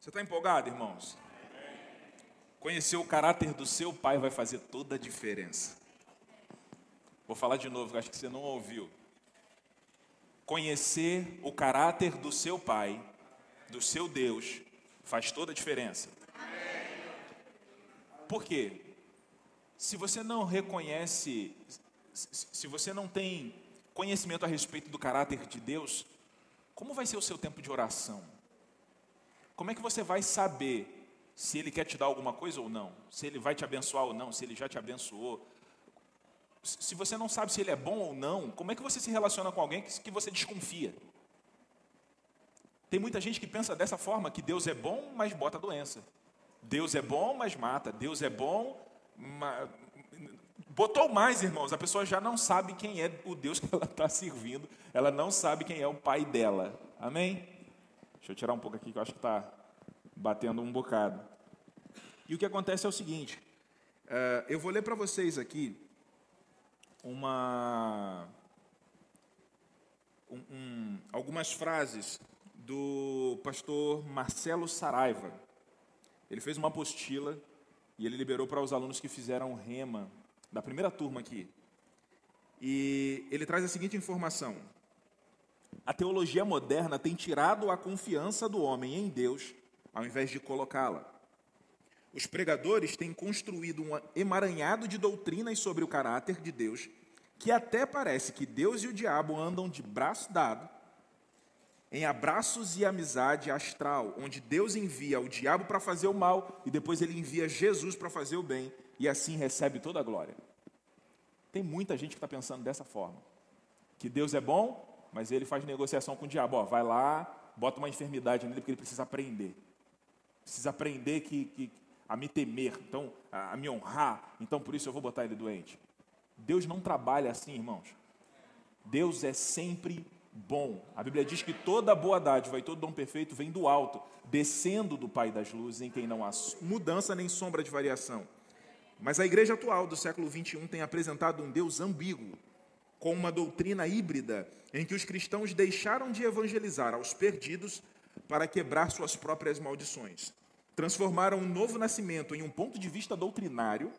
Você está empolgado, irmãos? Conhecer o caráter do seu pai vai fazer toda a diferença. Vou falar de novo, acho que você não ouviu. Conhecer o caráter do seu pai, do seu Deus, faz toda a diferença. Por quê? Se você não reconhece, se você não tem conhecimento a respeito do caráter de Deus, como vai ser o seu tempo de oração? Como é que você vai saber se ele quer te dar alguma coisa ou não? Se ele vai te abençoar ou não? Se ele já te abençoou? Se você não sabe se ele é bom ou não, como é que você se relaciona com alguém que você desconfia? Tem muita gente que pensa dessa forma, que Deus é bom, mas bota doença. Deus é bom, mas mata. Deus é bom, mas... botou mais, irmãos. A pessoa já não sabe quem é o Deus que ela está servindo. Ela não sabe quem é o pai dela. Amém? Deixa eu tirar um pouco aqui que eu acho que está batendo um bocado. E o que acontece é o seguinte: uh, eu vou ler para vocês aqui uma, um, um, algumas frases do pastor Marcelo Saraiva. Ele fez uma apostila e ele liberou para os alunos que fizeram rema da primeira turma aqui. E ele traz a seguinte informação: a teologia moderna tem tirado a confiança do homem em Deus, ao invés de colocá-la. Os pregadores têm construído um emaranhado de doutrinas sobre o caráter de Deus, que até parece que Deus e o diabo andam de braço dado, em abraços e amizade astral, onde Deus envia o diabo para fazer o mal e depois ele envia Jesus para fazer o bem, e assim recebe toda a glória. Tem muita gente que está pensando dessa forma: que Deus é bom, mas ele faz negociação com o diabo. Ó, vai lá, bota uma enfermidade nele porque ele precisa aprender. Precisa aprender que, que a me temer, então a, a me honrar. Então por isso eu vou botar ele doente. Deus não trabalha assim, irmãos. Deus é sempre bom. A Bíblia diz que toda boa dádiva e todo dom perfeito vem do alto, descendo do Pai das luzes, em quem não há mudança nem sombra de variação. Mas a igreja atual do século 21 tem apresentado um Deus ambíguo, com uma doutrina híbrida em que os cristãos deixaram de evangelizar aos perdidos para quebrar suas próprias maldições. Transformaram um novo nascimento em um ponto de vista doutrinário,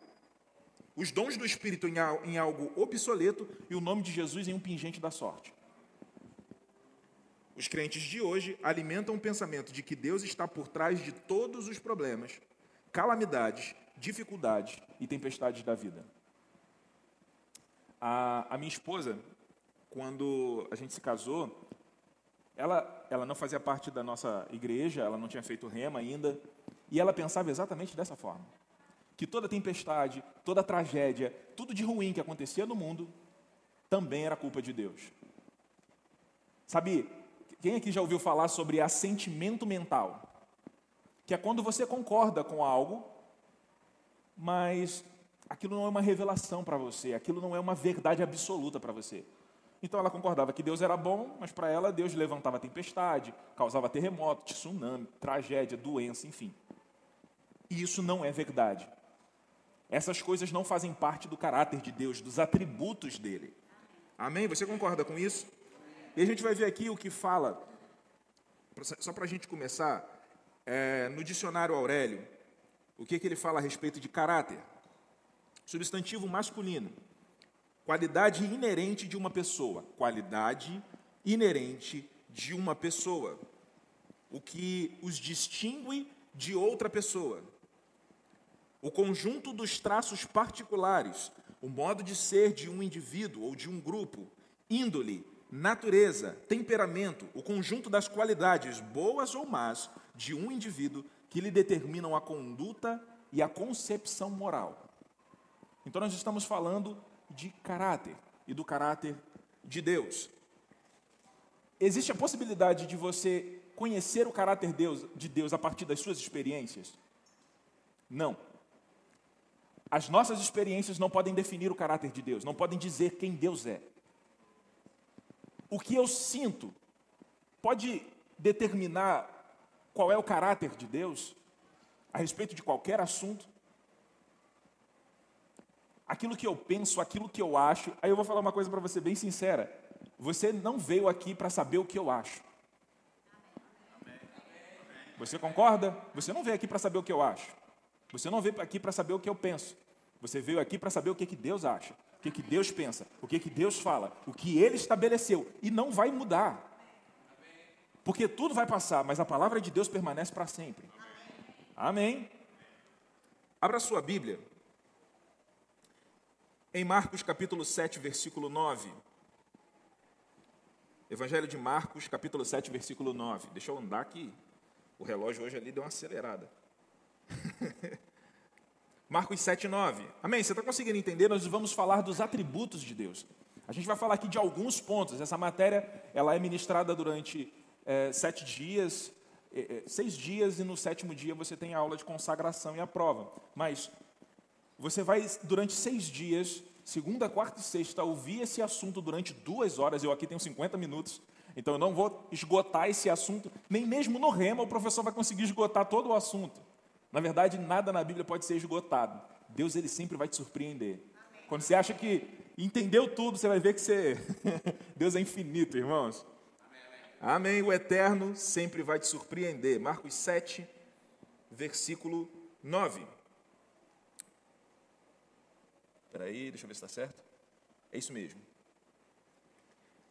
os dons do Espírito em algo obsoleto e o nome de Jesus em um pingente da sorte. Os crentes de hoje alimentam o pensamento de que Deus está por trás de todos os problemas, calamidades, dificuldades e tempestades da vida. A, a minha esposa, quando a gente se casou, ela, ela não fazia parte da nossa igreja, ela não tinha feito rema ainda, e ela pensava exatamente dessa forma: que toda tempestade, toda tragédia, tudo de ruim que acontecia no mundo, também era culpa de Deus. Sabe, quem aqui já ouviu falar sobre assentimento mental? Que é quando você concorda com algo, mas aquilo não é uma revelação para você, aquilo não é uma verdade absoluta para você. Então ela concordava que Deus era bom, mas para ela Deus levantava tempestade, causava terremoto, tsunami, tragédia, doença, enfim. E isso não é verdade. Essas coisas não fazem parte do caráter de Deus, dos atributos dele. Amém? Você concorda com isso? E a gente vai ver aqui o que fala, só para a gente começar, é, no dicionário Aurélio, o que, que ele fala a respeito de caráter. Substantivo masculino. Qualidade inerente de uma pessoa. Qualidade inerente de uma pessoa. O que os distingue de outra pessoa. O conjunto dos traços particulares, o modo de ser de um indivíduo ou de um grupo, índole, natureza, temperamento, o conjunto das qualidades, boas ou más, de um indivíduo que lhe determinam a conduta e a concepção moral. Então, nós estamos falando de caráter e do caráter de Deus. Existe a possibilidade de você conhecer o caráter de Deus a partir das suas experiências? Não. As nossas experiências não podem definir o caráter de Deus, não podem dizer quem Deus é. O que eu sinto pode determinar qual é o caráter de Deus a respeito de qualquer assunto? aquilo que eu penso, aquilo que eu acho. Aí eu vou falar uma coisa para você bem sincera. Você não veio aqui para saber o que eu acho. Você concorda? Você não veio aqui para saber o que eu acho. Você não veio aqui para saber o que eu penso. Você veio aqui para saber o que, que Deus acha, o que, que Deus pensa, o que, que Deus fala, o que Ele estabeleceu. E não vai mudar. Porque tudo vai passar, mas a palavra de Deus permanece para sempre. Amém. Abra sua Bíblia. Em Marcos capítulo 7, versículo 9. Evangelho de Marcos, capítulo 7, versículo 9. Deixa eu andar aqui. O relógio hoje ali deu uma acelerada. Marcos 7, 9. Amém? Você está conseguindo entender? Nós vamos falar dos atributos de Deus. A gente vai falar aqui de alguns pontos. Essa matéria ela é ministrada durante é, sete dias, é, seis dias, e no sétimo dia você tem a aula de consagração e a prova. Mas você vai, durante seis dias, segunda, quarta e sexta, ouvir esse assunto durante duas horas. Eu aqui tenho 50 minutos. Então eu não vou esgotar esse assunto, nem mesmo no rema o professor vai conseguir esgotar todo o assunto. Na verdade, nada na Bíblia pode ser esgotado. Deus ele sempre vai te surpreender. Amém. Quando você acha que entendeu tudo, você vai ver que você Deus é infinito, irmãos. Amém, amém. O eterno sempre vai te surpreender. Marcos 7, versículo 9. Espera aí, deixa eu ver se está certo. É isso mesmo.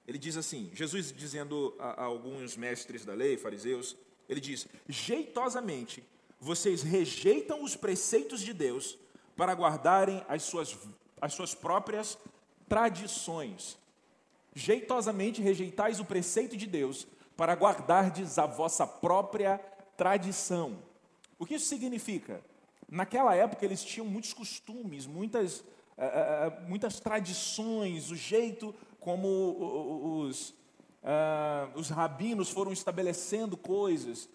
Ele diz assim, Jesus dizendo a, a alguns mestres da lei, fariseus, ele diz, jeitosamente vocês rejeitam os preceitos de Deus para guardarem as suas, as suas próprias tradições. Jeitosamente rejeitais o preceito de Deus para guardardes a vossa própria tradição. O que isso significa? Naquela época eles tinham muitos costumes, muitas, uh, muitas tradições, o jeito como os, uh, os rabinos foram estabelecendo coisas,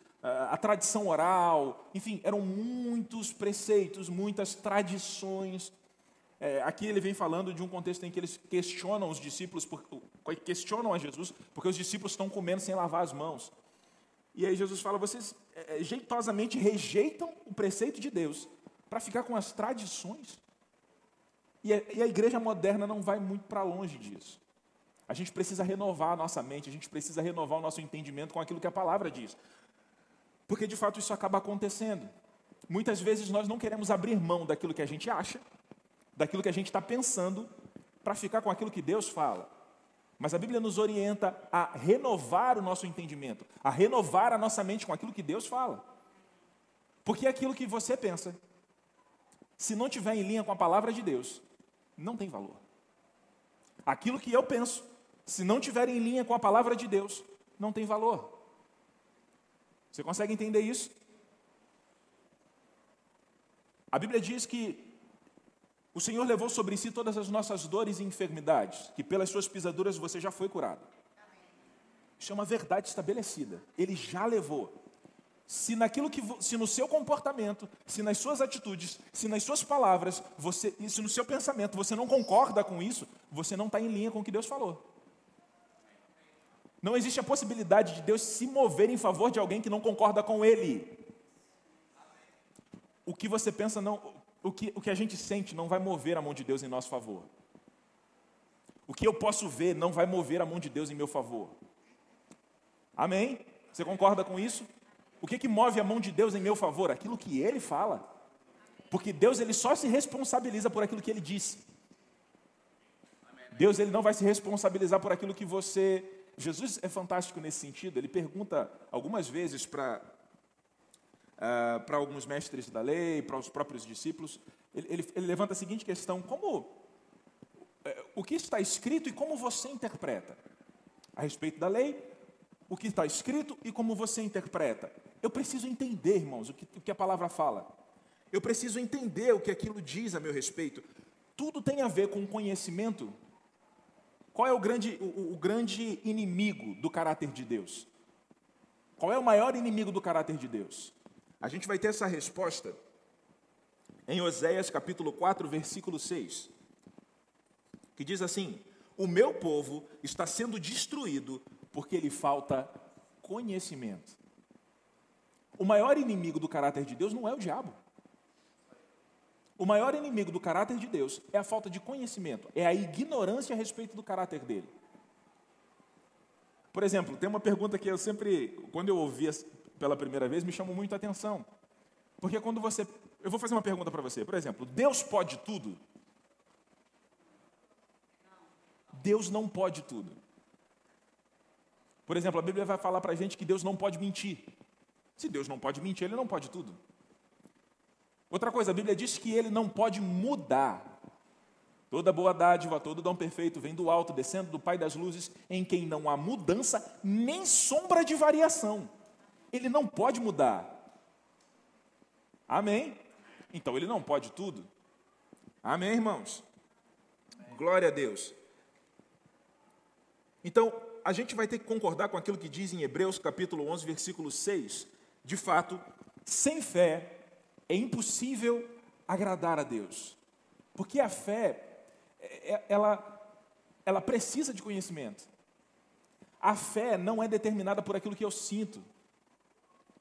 a tradição oral, enfim, eram muitos preceitos, muitas tradições. É, aqui ele vem falando de um contexto em que eles questionam os discípulos, por, questionam a Jesus, porque os discípulos estão comendo sem lavar as mãos. E aí Jesus fala: vocês é, é jeitosamente rejeitam o preceito de Deus para ficar com as tradições. E a, e a igreja moderna não vai muito para longe disso. A gente precisa renovar a nossa mente, a gente precisa renovar o nosso entendimento com aquilo que a palavra diz. Porque de fato isso acaba acontecendo. Muitas vezes nós não queremos abrir mão daquilo que a gente acha, daquilo que a gente está pensando, para ficar com aquilo que Deus fala. Mas a Bíblia nos orienta a renovar o nosso entendimento, a renovar a nossa mente com aquilo que Deus fala. Porque aquilo que você pensa, se não tiver em linha com a palavra de Deus, não tem valor. Aquilo que eu penso, se não tiver em linha com a palavra de Deus, não tem valor. Você consegue entender isso? A Bíblia diz que o Senhor levou sobre si todas as nossas dores e enfermidades, que pelas suas pisaduras você já foi curado. Isso é uma verdade estabelecida. Ele já levou. Se naquilo que se no seu comportamento, se nas suas atitudes, se nas suas palavras, você, se no seu pensamento você não concorda com isso, você não está em linha com o que Deus falou. Não existe a possibilidade de Deus se mover em favor de alguém que não concorda com Ele. O que você pensa não, o que, o que a gente sente não vai mover a mão de Deus em nosso favor. O que eu posso ver não vai mover a mão de Deus em meu favor. Amém? Você concorda com isso? O que, que move a mão de Deus em meu favor? Aquilo que Ele fala. Porque Deus ele só se responsabiliza por aquilo que Ele disse. Deus ele não vai se responsabilizar por aquilo que você Jesus é fantástico nesse sentido. Ele pergunta algumas vezes para uh, para alguns mestres da lei, para os próprios discípulos. Ele, ele, ele levanta a seguinte questão: como uh, o que está escrito e como você interpreta a respeito da lei? O que está escrito e como você interpreta? Eu preciso entender, irmãos, o que, o que a palavra fala. Eu preciso entender o que aquilo diz a meu respeito. Tudo tem a ver com conhecimento qual é o grande, o, o grande inimigo do caráter de Deus? Qual é o maior inimigo do caráter de Deus? A gente vai ter essa resposta em Oséias capítulo 4, versículo 6, que diz assim: O meu povo está sendo destruído porque lhe falta conhecimento. O maior inimigo do caráter de Deus não é o diabo. O maior inimigo do caráter de Deus é a falta de conhecimento, é a ignorância a respeito do caráter dele. Por exemplo, tem uma pergunta que eu sempre, quando eu ouvia pela primeira vez me chamou muito a atenção. Porque quando você. Eu vou fazer uma pergunta para você. Por exemplo, Deus pode tudo? Deus não pode tudo. Por exemplo, a Bíblia vai falar para a gente que Deus não pode mentir. Se Deus não pode mentir, Ele não pode tudo. Outra coisa, a Bíblia diz que Ele não pode mudar. Toda boa dádiva, todo dom perfeito vem do alto, descendo do Pai das luzes, em quem não há mudança nem sombra de variação. Ele não pode mudar. Amém? Então ele não pode tudo. Amém, irmãos? Glória a Deus. Então, a gente vai ter que concordar com aquilo que diz em Hebreus capítulo 11, versículo 6. De fato, sem fé é impossível agradar a Deus. Porque a fé, é, é, ela, ela precisa de conhecimento. A fé não é determinada por aquilo que eu sinto.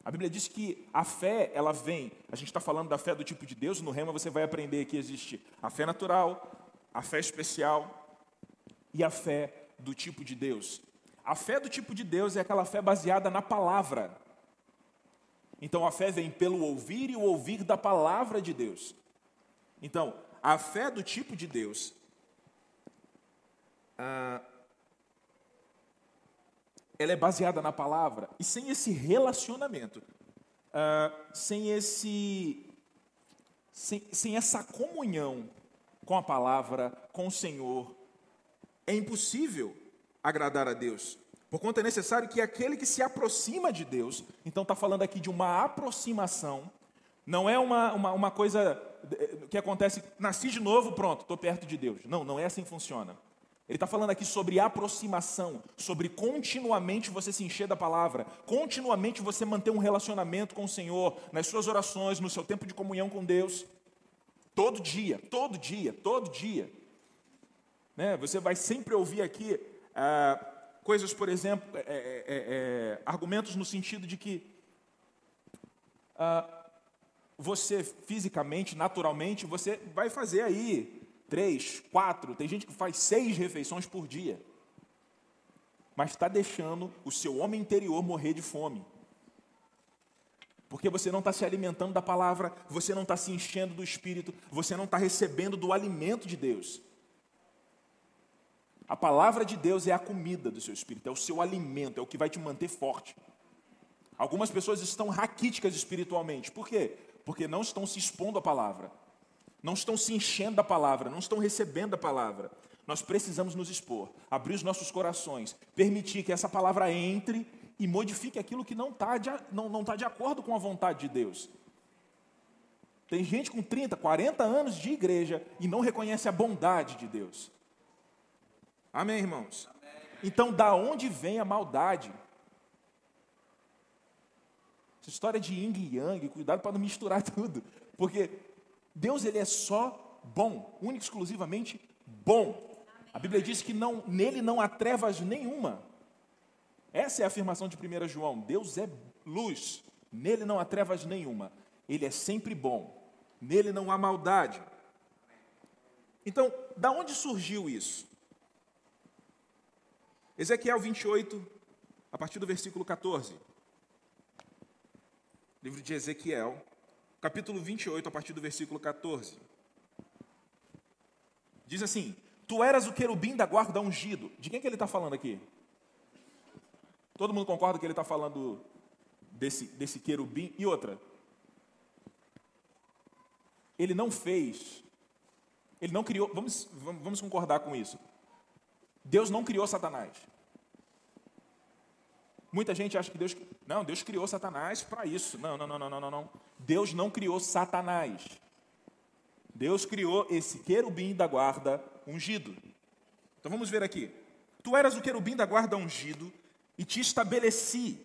A Bíblia diz que a fé, ela vem, a gente está falando da fé do tipo de Deus, no Rema você vai aprender que existe a fé natural, a fé especial e a fé do tipo de Deus. A fé do tipo de Deus é aquela fé baseada na palavra. Então a fé vem pelo ouvir e o ouvir da palavra de Deus. Então, a fé do tipo de Deus, ah, ela é baseada na palavra. E sem esse relacionamento, ah, sem, esse, sem, sem essa comunhão com a palavra, com o Senhor, é impossível agradar a Deus. Por conta é necessário que aquele que se aproxima de Deus, então está falando aqui de uma aproximação, não é uma, uma, uma coisa que acontece, nasci de novo, pronto, estou perto de Deus. Não, não é assim que funciona. Ele está falando aqui sobre aproximação, sobre continuamente você se encher da palavra, continuamente você manter um relacionamento com o Senhor, nas suas orações, no seu tempo de comunhão com Deus. Todo dia, todo dia, todo dia. Né? Você vai sempre ouvir aqui ah, coisas, por exemplo, é, é, é, é argumentos no sentido de que ah, você fisicamente, naturalmente, você vai fazer aí três, quatro, tem gente que faz seis refeições por dia. Mas está deixando o seu homem interior morrer de fome. Porque você não está se alimentando da palavra, você não está se enchendo do Espírito, você não está recebendo do alimento de Deus. A palavra de Deus é a comida do seu espírito, é o seu alimento, é o que vai te manter forte. Algumas pessoas estão raquíticas espiritualmente. Por quê? Porque não estão se expondo à palavra não estão se enchendo da palavra, não estão recebendo a palavra. Nós precisamos nos expor, abrir os nossos corações, permitir que essa palavra entre e modifique aquilo que não está de, não, não tá de acordo com a vontade de Deus. Tem gente com 30, 40 anos de igreja e não reconhece a bondade de Deus. Amém, irmãos? Então, da onde vem a maldade? Essa história de yin e yang, cuidado para não misturar tudo. Porque Deus ele é só bom, único exclusivamente bom. A Bíblia diz que não, nele não há trevas nenhuma. Essa é a afirmação de 1 João. Deus é luz, nele não há trevas nenhuma. Ele é sempre bom, nele não há maldade. Então, da onde surgiu isso? Ezequiel 28, a partir do versículo 14. Livro de Ezequiel, capítulo 28, a partir do versículo 14. Diz assim: Tu eras o querubim da guarda ungido. De quem que ele está falando aqui? Todo mundo concorda que ele está falando desse, desse querubim? E outra, ele não fez, ele não criou, vamos, vamos concordar com isso. Deus não criou Satanás. Muita gente acha que Deus. Não, Deus criou Satanás para isso. Não, não, não, não, não, não. Deus não criou Satanás. Deus criou esse querubim da guarda ungido. Então vamos ver aqui. Tu eras o querubim da guarda ungido e te estabeleci.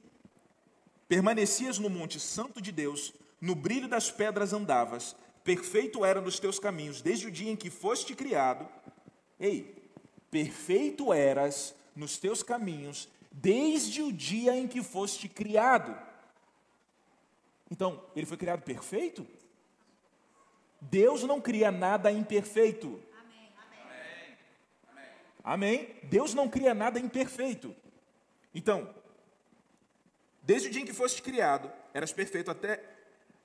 Permanecias no monte santo de Deus, no brilho das pedras andavas, perfeito era nos teus caminhos, desde o dia em que foste criado. Ei, perfeito eras nos teus caminhos, desde o dia em que foste criado. Então, ele foi criado perfeito? Deus não cria nada imperfeito. Amém. Amém. Deus não cria nada imperfeito. Então, desde o dia em que foste criado, eras perfeito até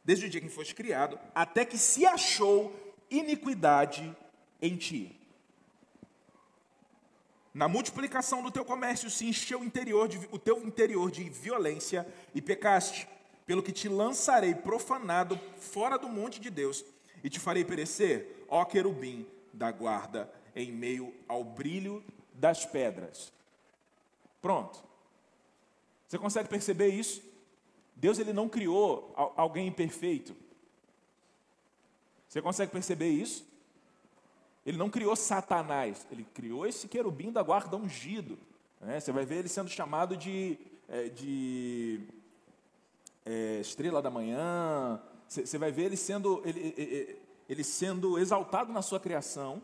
desde o dia em que foste criado, até que se achou iniquidade em ti. Na multiplicação do teu comércio se encheu o, interior de, o teu interior de violência e pecaste, pelo que te lançarei profanado fora do monte de Deus e te farei perecer, ó querubim da guarda, em meio ao brilho das pedras. Pronto. Você consegue perceber isso? Deus ele não criou alguém imperfeito. Você consegue perceber isso? Ele não criou Satanás, ele criou esse querubim da guarda ungido. Né? Você vai ver ele sendo chamado de, é, de é, estrela da manhã. Você vai ver ele sendo, ele, ele, sendo exaltado na sua criação,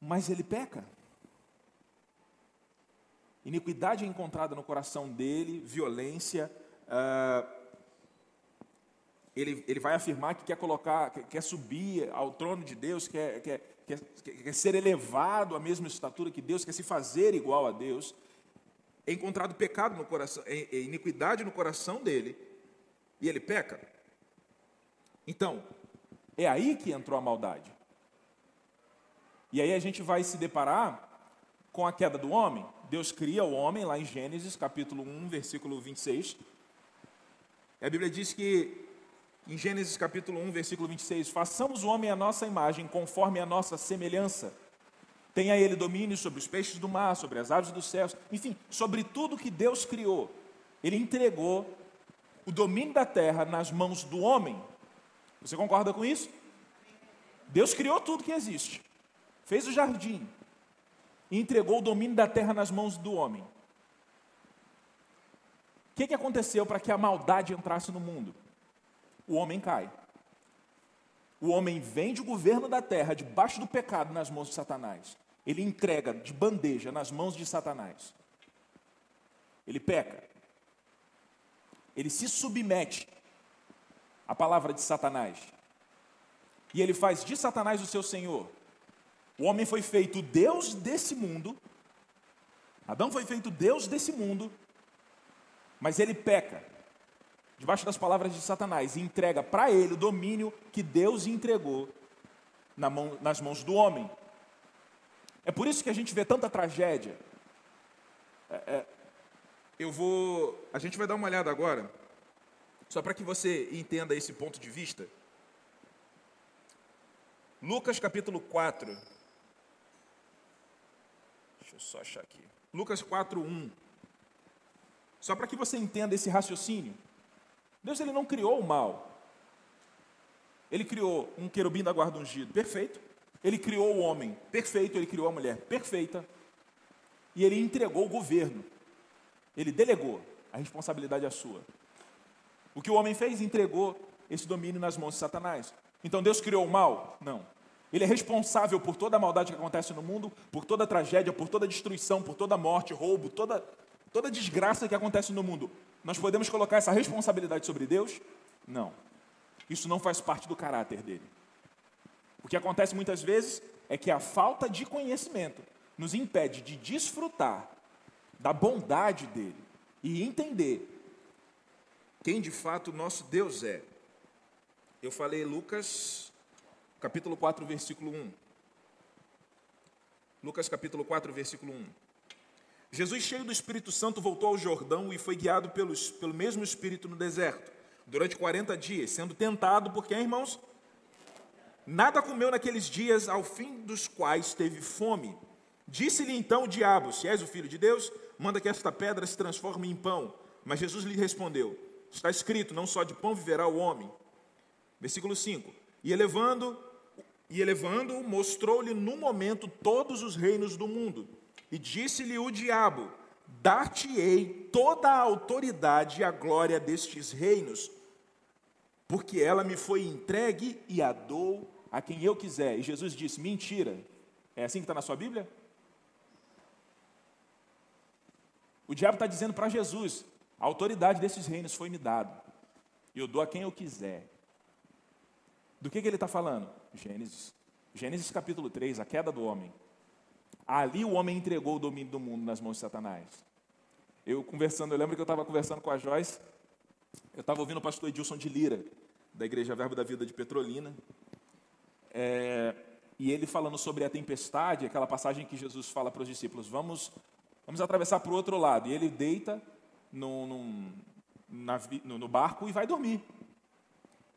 mas ele peca. Iniquidade é encontrada no coração dele, violência. Uh, ele, ele vai afirmar que quer colocar, que quer subir ao trono de Deus, quer, quer, quer, quer ser elevado à mesma estatura que Deus, quer se fazer igual a Deus. É encontrado pecado no coração, é, é iniquidade no coração dele, e ele peca. Então, é aí que entrou a maldade. E aí a gente vai se deparar com a queda do homem. Deus cria o homem, lá em Gênesis, capítulo 1, versículo 26. A Bíblia diz que em Gênesis capítulo 1, versículo 26, façamos o homem à nossa imagem, conforme a nossa semelhança. Tenha ele domínio sobre os peixes do mar, sobre as aves dos céus, enfim, sobre tudo que Deus criou. Ele entregou o domínio da terra nas mãos do homem. Você concorda com isso? Deus criou tudo que existe. Fez o jardim e entregou o domínio da terra nas mãos do homem. O que, que aconteceu para que a maldade entrasse no mundo? O homem cai. O homem vende o governo da terra debaixo do pecado nas mãos de Satanás. Ele entrega de bandeja nas mãos de Satanás. Ele peca. Ele se submete à palavra de Satanás. E ele faz de Satanás o seu senhor. O homem foi feito Deus desse mundo. Adão foi feito Deus desse mundo. Mas ele peca debaixo das palavras de Satanás e entrega para ele o domínio que Deus entregou na mão, nas mãos do homem. É por isso que a gente vê tanta tragédia. É, é, eu vou. A gente vai dar uma olhada agora, só para que você entenda esse ponto de vista. Lucas capítulo 4. Deixa eu só achar aqui. Lucas 4, 1. Só para que você entenda esse raciocínio. Deus ele não criou o mal. Ele criou um querubim da guarda ungido, perfeito. Ele criou o homem, perfeito. Ele criou a mulher, perfeita. E ele entregou o governo. Ele delegou. A responsabilidade é sua. O que o homem fez? Entregou esse domínio nas mãos de Satanás. Então Deus criou o mal? Não. Ele é responsável por toda a maldade que acontece no mundo, por toda a tragédia, por toda a destruição, por toda a morte, roubo, toda, toda a desgraça que acontece no mundo. Nós podemos colocar essa responsabilidade sobre Deus? Não. Isso não faz parte do caráter dele. O que acontece muitas vezes é que a falta de conhecimento nos impede de desfrutar da bondade dele e entender quem de fato nosso Deus é. Eu falei Lucas, capítulo 4, versículo 1. Lucas capítulo 4, versículo 1. Jesus, cheio do Espírito Santo, voltou ao Jordão e foi guiado pelos, pelo mesmo Espírito no deserto, durante 40 dias, sendo tentado por quem, irmãos? Nada comeu naqueles dias, ao fim dos quais teve fome. Disse-lhe então o diabo: Se és o filho de Deus, manda que esta pedra se transforme em pão. Mas Jesus lhe respondeu: Está escrito: Não só de pão viverá o homem. Versículo 5: E elevando, e elevando, mostrou-lhe no momento todos os reinos do mundo e disse-lhe o diabo: Dar-te-ei toda a autoridade e a glória destes reinos, porque ela me foi entregue e a dou a quem eu quiser. E Jesus disse: Mentira. É assim que está na sua Bíblia? O diabo está dizendo para Jesus: a autoridade desses reinos foi me dada, e eu dou a quem eu quiser. Do que, que ele está falando? Gênesis. Gênesis capítulo 3, a queda do homem. Ali o homem entregou o domínio do mundo nas mãos de Satanás. Eu conversando, eu lembro que eu estava conversando com a Joyce, eu estava ouvindo o pastor Edilson de Lira, da Igreja Verbo da Vida de Petrolina, é, e ele falando sobre a tempestade, aquela passagem que Jesus fala para os discípulos, vamos, vamos atravessar para o outro lado, e ele deita na, no, no barco e vai dormir.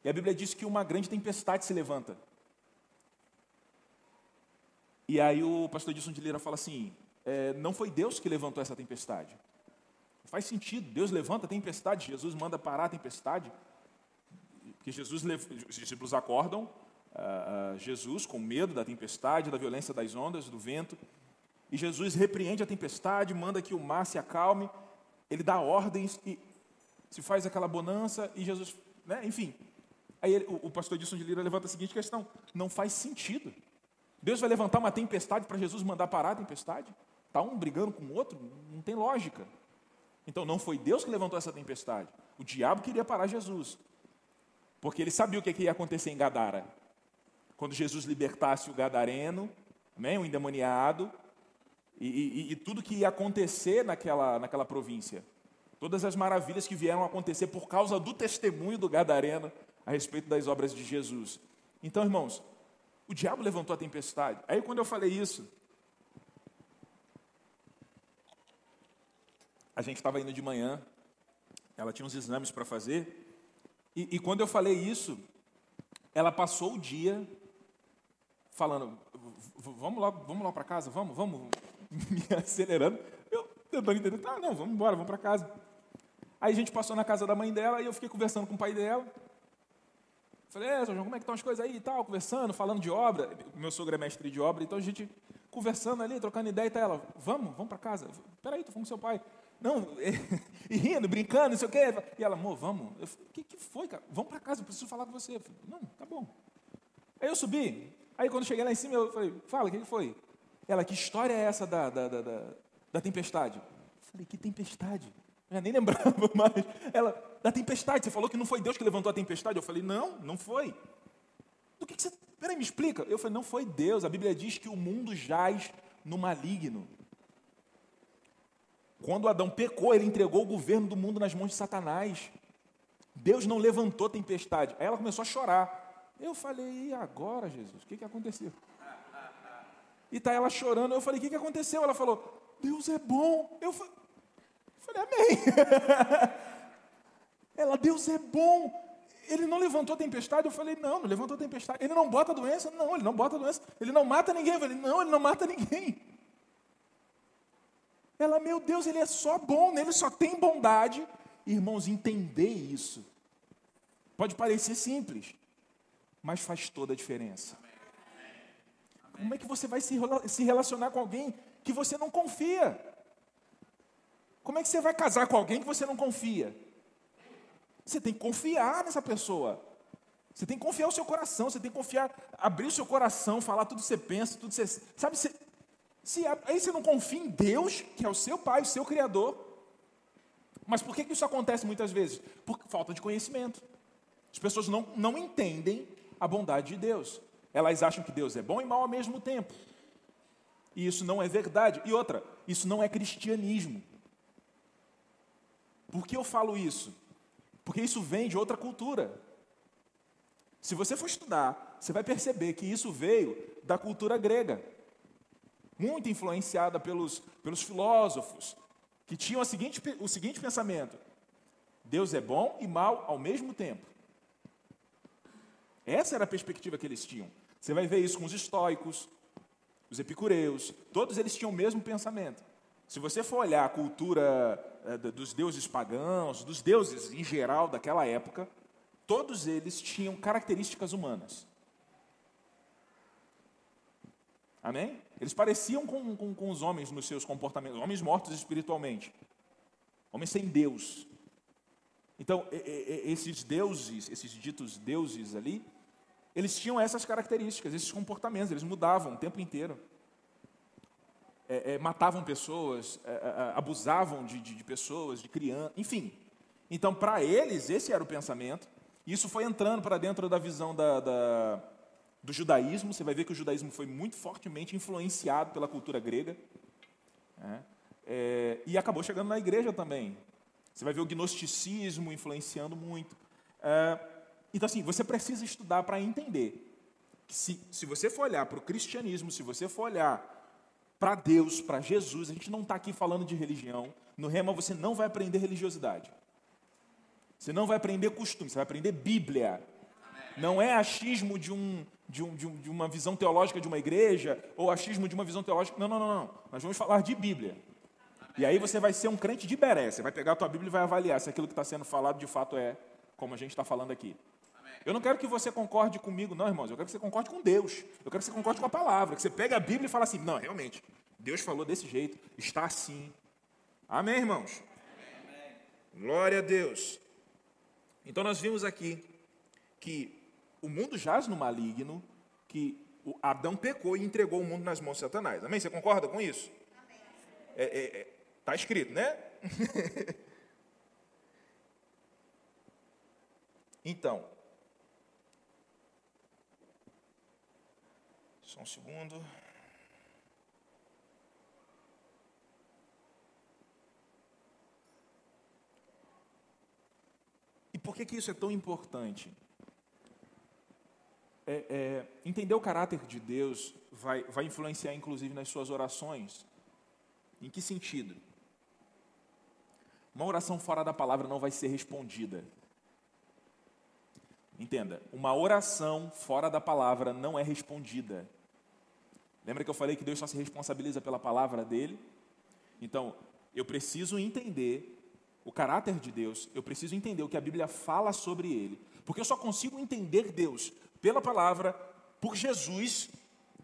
E a Bíblia diz que uma grande tempestade se levanta. E aí o pastor Edilson de Lira fala assim, é, não foi Deus que levantou essa tempestade. Faz sentido, Deus levanta a tempestade, Jesus manda parar a tempestade, porque Jesus, os discípulos acordam, uh, Jesus com medo da tempestade, da violência das ondas, do vento, e Jesus repreende a tempestade, manda que o mar se acalme, ele dá ordens e se faz aquela bonança, e Jesus, né, enfim. Aí ele, o, o pastor Edson de Lira levanta a seguinte questão: não faz sentido. Deus vai levantar uma tempestade para Jesus mandar parar a tempestade? Está um brigando com o outro? Não tem lógica. Então não foi Deus que levantou essa tempestade. O diabo queria parar Jesus. Porque ele sabia o que ia acontecer em Gadara. Quando Jesus libertasse o gadareno, amém? o endemoniado, e, e, e tudo que ia acontecer naquela, naquela província. Todas as maravilhas que vieram acontecer por causa do testemunho do gadareno a respeito das obras de Jesus. Então, irmãos, o diabo levantou a tempestade. Aí, quando eu falei isso, a gente estava indo de manhã, ela tinha uns exames para fazer, e, e, quando eu falei isso, ela passou o dia falando: vamos lá, vamos lá para casa, vamos, vamos, me acelerando. Eu tentando entender, tá, não, vamos embora, vamos para casa. Aí a gente passou na casa da mãe dela e eu fiquei conversando com o pai dela. Falei, é, João, como é que estão as coisas aí e tal, conversando, falando de obra. Meu sogro é mestre de obra, então a gente conversando ali, trocando ideia e tá ela, vamos, vamos para casa. Peraí, estou falando com seu pai. Não, e rindo, brincando, não sei o quê. E ela, amor, vamos. Eu falei, o que, que foi, cara? Vamos para casa, eu preciso falar com você. Falei, não, tá bom. Aí eu subi, aí quando cheguei lá em cima, eu falei, fala, o que, que foi? Ela, que história é essa da, da, da, da, da tempestade? Eu falei, que tempestade? Eu nem lembrava mais. Ela, da tempestade, você falou que não foi Deus que levantou a tempestade? Eu falei, não, não foi. Do que, que você. Peraí, me explica. Eu falei, não foi Deus. A Bíblia diz que o mundo jaz no maligno. Quando Adão pecou, ele entregou o governo do mundo nas mãos de Satanás. Deus não levantou tempestade. Aí ela começou a chorar. Eu falei, e agora, Jesus? O que, que aconteceu? E está ela chorando. Eu falei, o que, que aconteceu? Ela falou, Deus é bom. Eu falei, amém. ela, Deus é bom. Ele não levantou a tempestade? Eu falei, não, não levantou a tempestade. Ele não bota doença? Não, ele não bota doença. Ele não mata ninguém? Eu falei, não, ele não mata ninguém. Ela, meu Deus, ele é só bom, nele só tem bondade. Irmãos, entender isso pode parecer simples, mas faz toda a diferença. Como é que você vai se relacionar com alguém que você não confia? Como é que você vai casar com alguém que você não confia? Você tem que confiar nessa pessoa. Você tem que confiar o seu coração, você tem que confiar, abrir o seu coração, falar tudo que você pensa, tudo que você. Sabe, se, aí você não confia em Deus, que é o seu Pai, o seu Criador. Mas por que, que isso acontece muitas vezes? Por falta de conhecimento. As pessoas não, não entendem a bondade de Deus. Elas acham que Deus é bom e mal ao mesmo tempo. E isso não é verdade. E outra, isso não é cristianismo. Por que eu falo isso? Porque isso vem de outra cultura. Se você for estudar, você vai perceber que isso veio da cultura grega muito influenciada pelos, pelos filósofos, que tinham seguinte, o seguinte pensamento: Deus é bom e mal ao mesmo tempo. Essa era a perspectiva que eles tinham. Você vai ver isso com os estoicos, os epicureus, todos eles tinham o mesmo pensamento. Se você for olhar a cultura é, dos deuses pagãos, dos deuses em geral daquela época, todos eles tinham características humanas. Amém? Eles pareciam com, com, com os homens nos seus comportamentos, homens mortos espiritualmente, homens sem Deus. Então, esses deuses, esses ditos deuses ali, eles tinham essas características, esses comportamentos, eles mudavam o tempo inteiro. É, é, matavam pessoas, é, é, é abusavam de, de, de, pessoas, de crianças, enfim. Então, para eles, esse era o pensamento. Isso foi entrando para dentro da visão da, da, do judaísmo. Você vai ver que o judaísmo foi muito fortemente influenciado pela cultura grega. Né? É, e acabou chegando na igreja também. Você vai ver o gnosticismo influenciando muito. É, então, assim, você precisa estudar para entender se, se você for olhar para o cristianismo, se você for olhar para Deus, para Jesus, a gente não está aqui falando de religião. No Rema você não vai aprender religiosidade. Você não vai aprender costume, você vai aprender Bíblia. Não é achismo de, um, de, um, de, um, uma visão teológica de uma igreja, ou achismo de uma visão teológica. Não, não, não, não. Nós vamos falar de Bíblia. E aí você vai ser um crente de beré. Você vai pegar a tua Bíblia e vai avaliar se aquilo que está sendo falado de fato é como a gente está falando aqui. Eu não quero que você concorde comigo, não, irmãos. Eu quero que você concorde com Deus. Eu quero que você concorde com a palavra. Que você pegue a Bíblia e fale assim: não, realmente, Deus falou desse jeito, está assim. Amém, irmãos? Amém. Glória a Deus. Então nós vimos aqui que o mundo jaz no maligno, que Adão pecou e entregou o mundo nas mãos de Satanás. Amém? Você concorda com isso? Amém. É, é, é, tá escrito, né? então, só um segundo. E por que, que isso é tão importante? É, é, entender o caráter de Deus vai, vai influenciar, inclusive, nas suas orações. Em que sentido? Uma oração fora da palavra não vai ser respondida. Entenda, uma oração fora da palavra não é respondida. Lembra que eu falei que Deus só se responsabiliza pela palavra dele? Então, eu preciso entender o caráter de Deus, eu preciso entender o que a Bíblia fala sobre ele, porque eu só consigo entender Deus pela palavra, por Jesus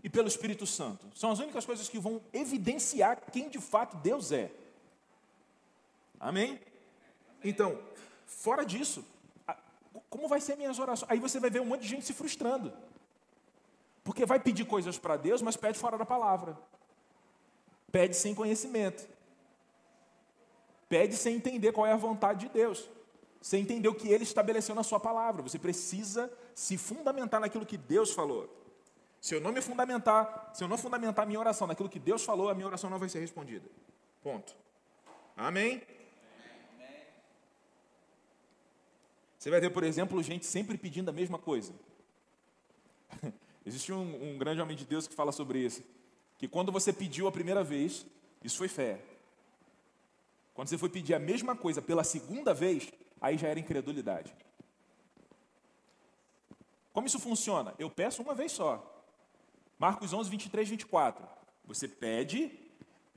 e pelo Espírito Santo. São as únicas coisas que vão evidenciar quem de fato Deus é. Amém? Então, fora disso, como vai ser minhas orações? Aí você vai ver um monte de gente se frustrando. Porque vai pedir coisas para Deus, mas pede fora da palavra. Pede sem conhecimento. Pede sem entender qual é a vontade de Deus. Sem entender o que ele estabeleceu na sua palavra. Você precisa se fundamentar naquilo que Deus falou. Se eu não me fundamentar, se eu não fundamentar a minha oração naquilo que Deus falou, a minha oração não vai ser respondida. Ponto. Amém? Você vai ver, por exemplo, gente sempre pedindo a mesma coisa. Existe um, um, grande homem de Deus que fala sobre isso. Que quando você pediu a primeira vez, isso foi fé. Quando você foi pedir a mesma coisa pela segunda vez, aí já era incredulidade. Como isso funciona? Eu peço uma vez só. Marcos 11, 23, 24. Você pede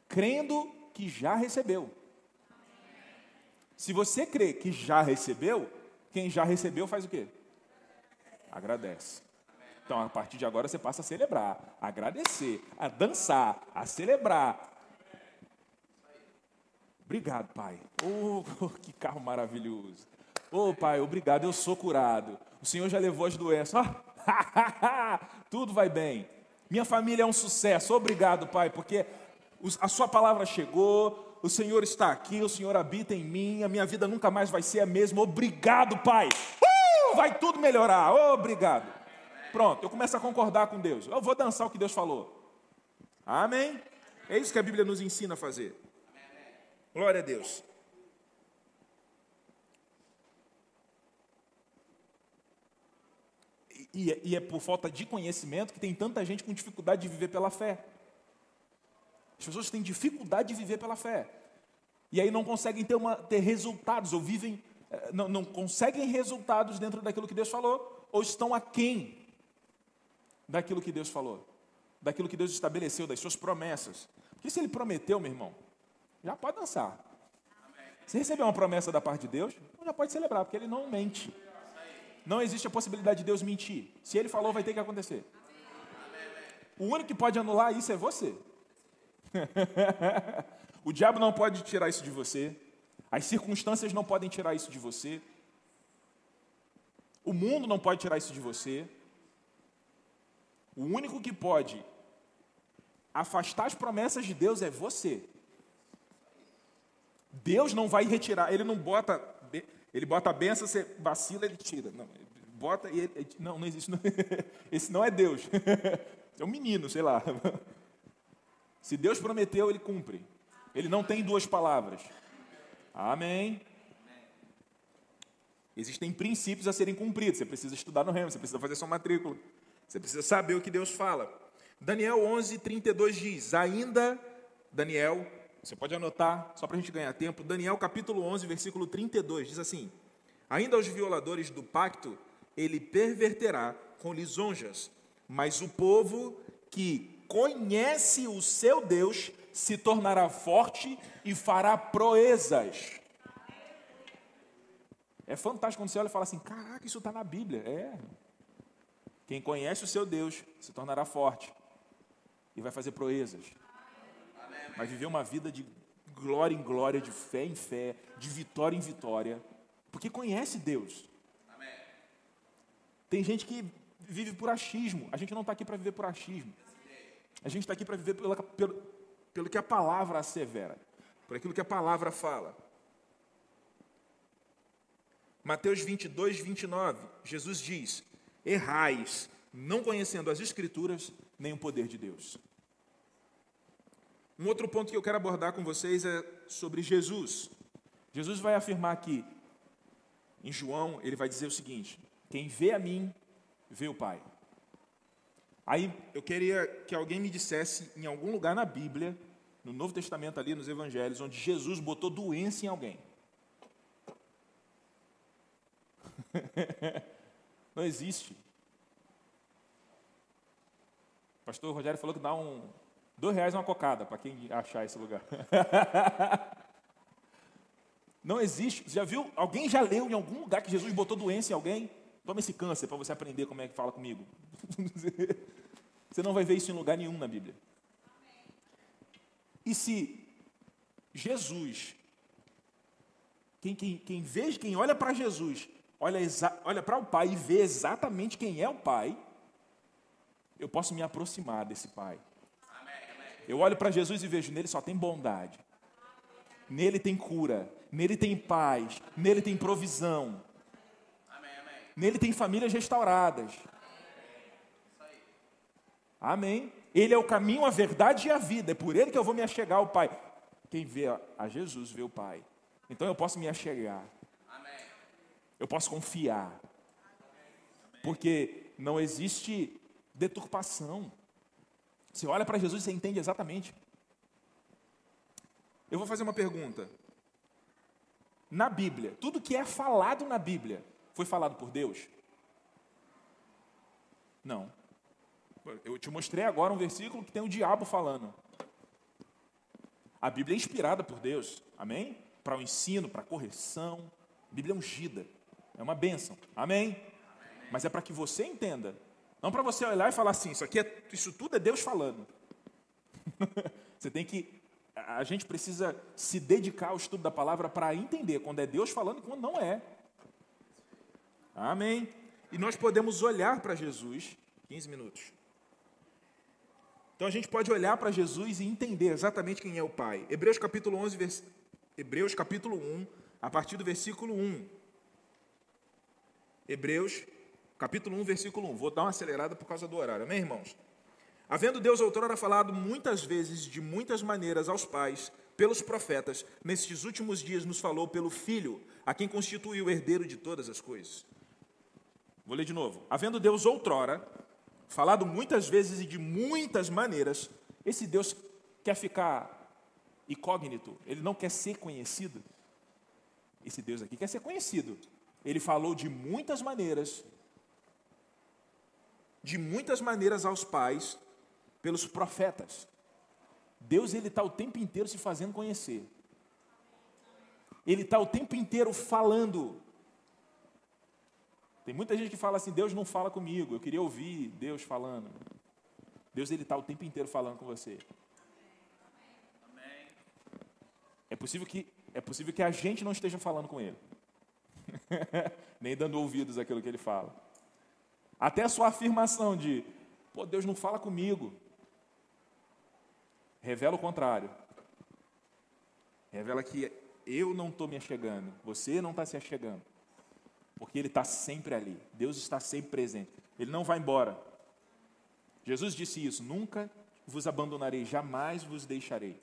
crendo que já recebeu. Se você crê que já recebeu, quem já recebeu faz o quê? Agradece. Então, a partir de agora, você passa a celebrar, a agradecer, a dançar, a celebrar, Obrigado, Pai. Oh, que carro maravilhoso. Oh, Pai, obrigado, eu sou curado. O Senhor já levou as doenças. Tudo vai bem. Minha família é um sucesso. Obrigado, Pai, porque a Sua palavra chegou, o Senhor está aqui, o Senhor habita em mim, a minha vida nunca mais vai ser a mesma. Obrigado, Pai. Uh, vai tudo melhorar. Obrigado. Pronto, eu começo a concordar com Deus. Eu vou dançar o que Deus falou. Amém? É isso que a Bíblia nos ensina a fazer. Glória a Deus. E, e, é por falta de conhecimento que tem tanta gente com dificuldade de viver pela fé. As pessoas têm dificuldade de viver pela fé. E aí não conseguem ter, uma, ter resultados, ou vivem, eh, não, não conseguem resultados dentro daquilo que Deus falou, ou estão aquém daquilo que Deus falou, daquilo que Deus estabeleceu, das suas promessas. Porque se Ele prometeu, meu irmão, já pode dançar. Se receber uma promessa da parte de Deus, então já pode celebrar, porque ele não mente. Não existe a possibilidade de Deus mentir. Se ele falou, vai ter que acontecer. O único que pode anular isso é você. o diabo não pode tirar isso de você. As circunstâncias não podem tirar isso de você. O mundo não pode tirar isso de você. O único que pode afastar as promessas de Deus é você. Deus não vai retirar, ele não bota, ele bota a benção, você vacila, ele tira. Não, bota e ele, não, não existe. Não, esse não é Deus. É um menino, sei lá. Se Deus prometeu, ele cumpre. Ele não tem duas palavras. Amém. Existem princípios a serem cumpridos. Você precisa estudar no remo, você precisa fazer sua matrícula. Você precisa saber o que Deus fala. Daniel 11, 32 diz: Ainda, Daniel, você pode anotar, só para a gente ganhar tempo. Daniel capítulo 11, versículo 32 diz assim: Ainda aos violadores do pacto, ele perverterá com lisonjas, mas o povo que conhece o seu Deus se tornará forte e fará proezas. É fantástico quando você olha e fala assim: caraca, isso está na Bíblia. É. Quem conhece o seu Deus se tornará forte e vai fazer proezas. Vai viver uma vida de glória em glória, de fé em fé, de vitória em vitória, porque conhece Deus. Tem gente que vive por achismo. A gente não está aqui para viver por achismo. A gente está aqui para viver pelo, pelo, pelo que a palavra assevera, por aquilo que a palavra fala. Mateus 22, 29, Jesus diz: Errais, não conhecendo as Escrituras nem o poder de Deus. Um outro ponto que eu quero abordar com vocês é sobre Jesus. Jesus vai afirmar aqui, em João, ele vai dizer o seguinte: Quem vê a mim, vê o Pai. Aí eu queria que alguém me dissesse em algum lugar na Bíblia, no Novo Testamento ali, nos Evangelhos, onde Jesus botou doença em alguém. Não existe. O pastor Rogério falou que dá um dois reais uma cocada para quem achar esse lugar. Não existe. Já viu? Alguém já leu em algum lugar que Jesus botou doença em alguém? Toma esse câncer para você aprender como é que fala comigo. Você não vai ver isso em lugar nenhum na Bíblia. E se Jesus, quem, quem, quem vê, quem olha para Jesus, olha, olha para o Pai e vê exatamente quem é o Pai, eu posso me aproximar desse Pai. Eu olho para Jesus e vejo nele só tem bondade. Nele tem cura, nele tem paz, nele tem provisão. Nele tem famílias restauradas. Amém. Ele é o caminho, a verdade e a vida. É por ele que eu vou me achegar ao Pai. Quem vê a Jesus vê o Pai. Então eu posso me achegar. Eu posso confiar. Porque não existe deturpação. Você olha para Jesus e você entende exatamente. Eu vou fazer uma pergunta. Na Bíblia, tudo que é falado na Bíblia foi falado por Deus? Não. Eu te mostrei agora um versículo que tem o diabo falando. A Bíblia é inspirada por Deus, amém? Para o ensino, para a correção. A Bíblia é ungida, é uma bênção, amém? Mas é para que você entenda, não para você olhar e falar assim: isso aqui é, isso tudo é Deus falando. você tem que, a gente precisa se dedicar ao estudo da palavra para entender quando é Deus falando e quando não é. Amém? E nós podemos olhar para Jesus, 15 minutos. Então a gente pode olhar para Jesus e entender exatamente quem é o Pai. Hebreus capítulo 11, vers... Hebreus capítulo 1, a partir do versículo 1. Hebreus capítulo 1, versículo 1. Vou dar uma acelerada por causa do horário, amém, irmãos? Havendo Deus outrora falado muitas vezes, de muitas maneiras aos pais, pelos profetas, nestes últimos dias nos falou pelo Filho, a quem constituiu o herdeiro de todas as coisas Vou ler de novo. Havendo Deus outrora, falado muitas vezes e de muitas maneiras, esse Deus quer ficar incógnito, ele não quer ser conhecido. Esse Deus aqui quer ser conhecido. Ele falou de muitas maneiras, de muitas maneiras aos pais, pelos profetas. Deus ele está o tempo inteiro se fazendo conhecer. Ele está o tempo inteiro falando. Tem muita gente que fala assim, Deus não fala comigo, eu queria ouvir Deus falando. Deus ele está o tempo inteiro falando com você. É possível que é possível que a gente não esteja falando com ele, nem dando ouvidos àquilo que ele fala. Até a sua afirmação de, pô, Deus não fala comigo, revela o contrário. Revela que eu não estou me achegando, você não está se achegando. Porque Ele está sempre ali. Deus está sempre presente. Ele não vai embora. Jesus disse isso: Nunca vos abandonarei, jamais vos deixarei.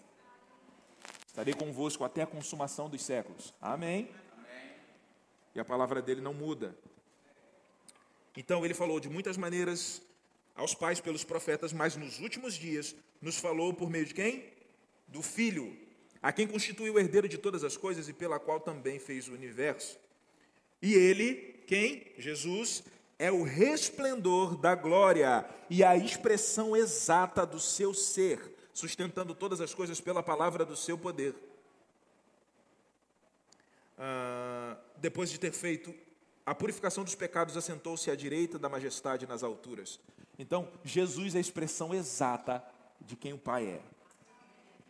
Estarei convosco até a consumação dos séculos. Amém. E a palavra dele não muda. Então ele falou de muitas maneiras aos pais pelos profetas, mas nos últimos dias nos falou por meio de quem? Do Filho, a quem constituiu o herdeiro de todas as coisas e pela qual também fez o universo. E ele, quem? Jesus, é o resplendor da glória e a expressão exata do seu ser, sustentando todas as coisas pela palavra do seu poder. Ah, depois de ter feito a purificação dos pecados, assentou-se à direita da majestade nas alturas. Então, Jesus é a expressão exata de quem o Pai é.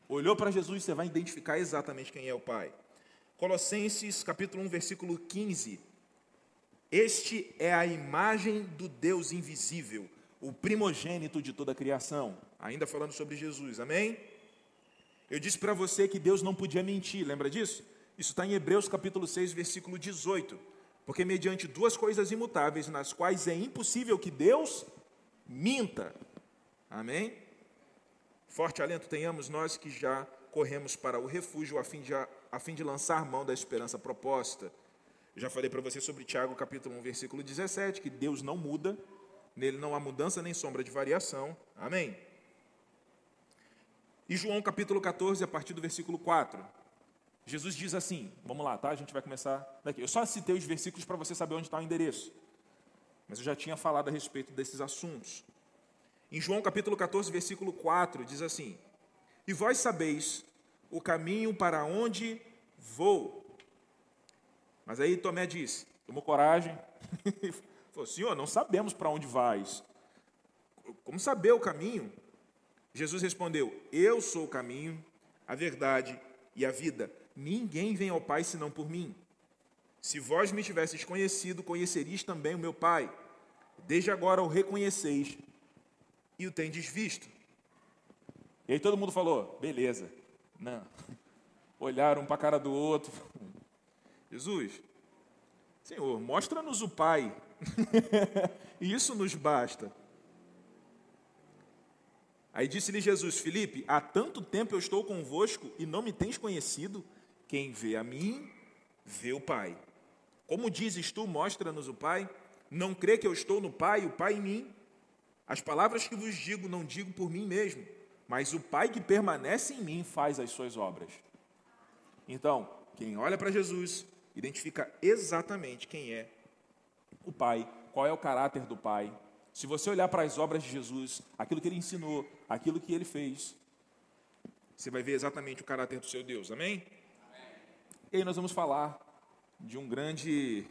Olhou para Jesus, você vai identificar exatamente quem é o Pai. Colossenses capítulo 1, versículo 15. Este é a imagem do Deus invisível, o primogênito de toda a criação. Ainda falando sobre Jesus, amém? Eu disse para você que Deus não podia mentir, lembra disso? Isso está em Hebreus capítulo 6, versículo 18. Porque mediante duas coisas imutáveis, nas quais é impossível que Deus minta. Amém? Forte alento tenhamos nós que já corremos para o refúgio a fim de, a fim de lançar mão da esperança proposta. Eu já falei para você sobre Tiago capítulo 1, versículo 17, que Deus não muda, nele não há mudança nem sombra de variação. Amém? E João capítulo 14, a partir do versículo 4. Jesus diz assim, vamos lá, tá? A gente vai começar daqui. Eu só citei os versículos para você saber onde está o endereço. Mas eu já tinha falado a respeito desses assuntos. Em João capítulo 14, versículo 4, diz assim: E vós sabeis o caminho para onde vou. Mas aí Tomé disse: tomou coragem, falou: Senhor, não sabemos para onde vais. Como saber o caminho? Jesus respondeu: Eu sou o caminho, a verdade e a vida. Ninguém vem ao Pai senão por mim. Se vós me tivesseis conhecido, conheceríeis também o meu Pai. Desde agora o reconheceis e o tendes visto. E aí todo mundo falou, beleza. Não. Olharam um para a cara do outro. Jesus, Senhor, mostra-nos o Pai. isso nos basta. Aí disse-lhe Jesus, Filipe, há tanto tempo eu estou convosco e não me tens conhecido? Quem vê a mim, vê o Pai. Como dizes tu, mostra-nos o Pai? Não crê que eu estou no Pai o Pai em mim? As palavras que vos digo, não digo por mim mesmo, mas o Pai que permanece em mim faz as suas obras. Então, quem olha para Jesus, identifica exatamente quem é o Pai, qual é o caráter do Pai. Se você olhar para as obras de Jesus, aquilo que ele ensinou, aquilo que ele fez, você vai ver exatamente o caráter do seu Deus. Amém? E aí nós vamos falar de um grande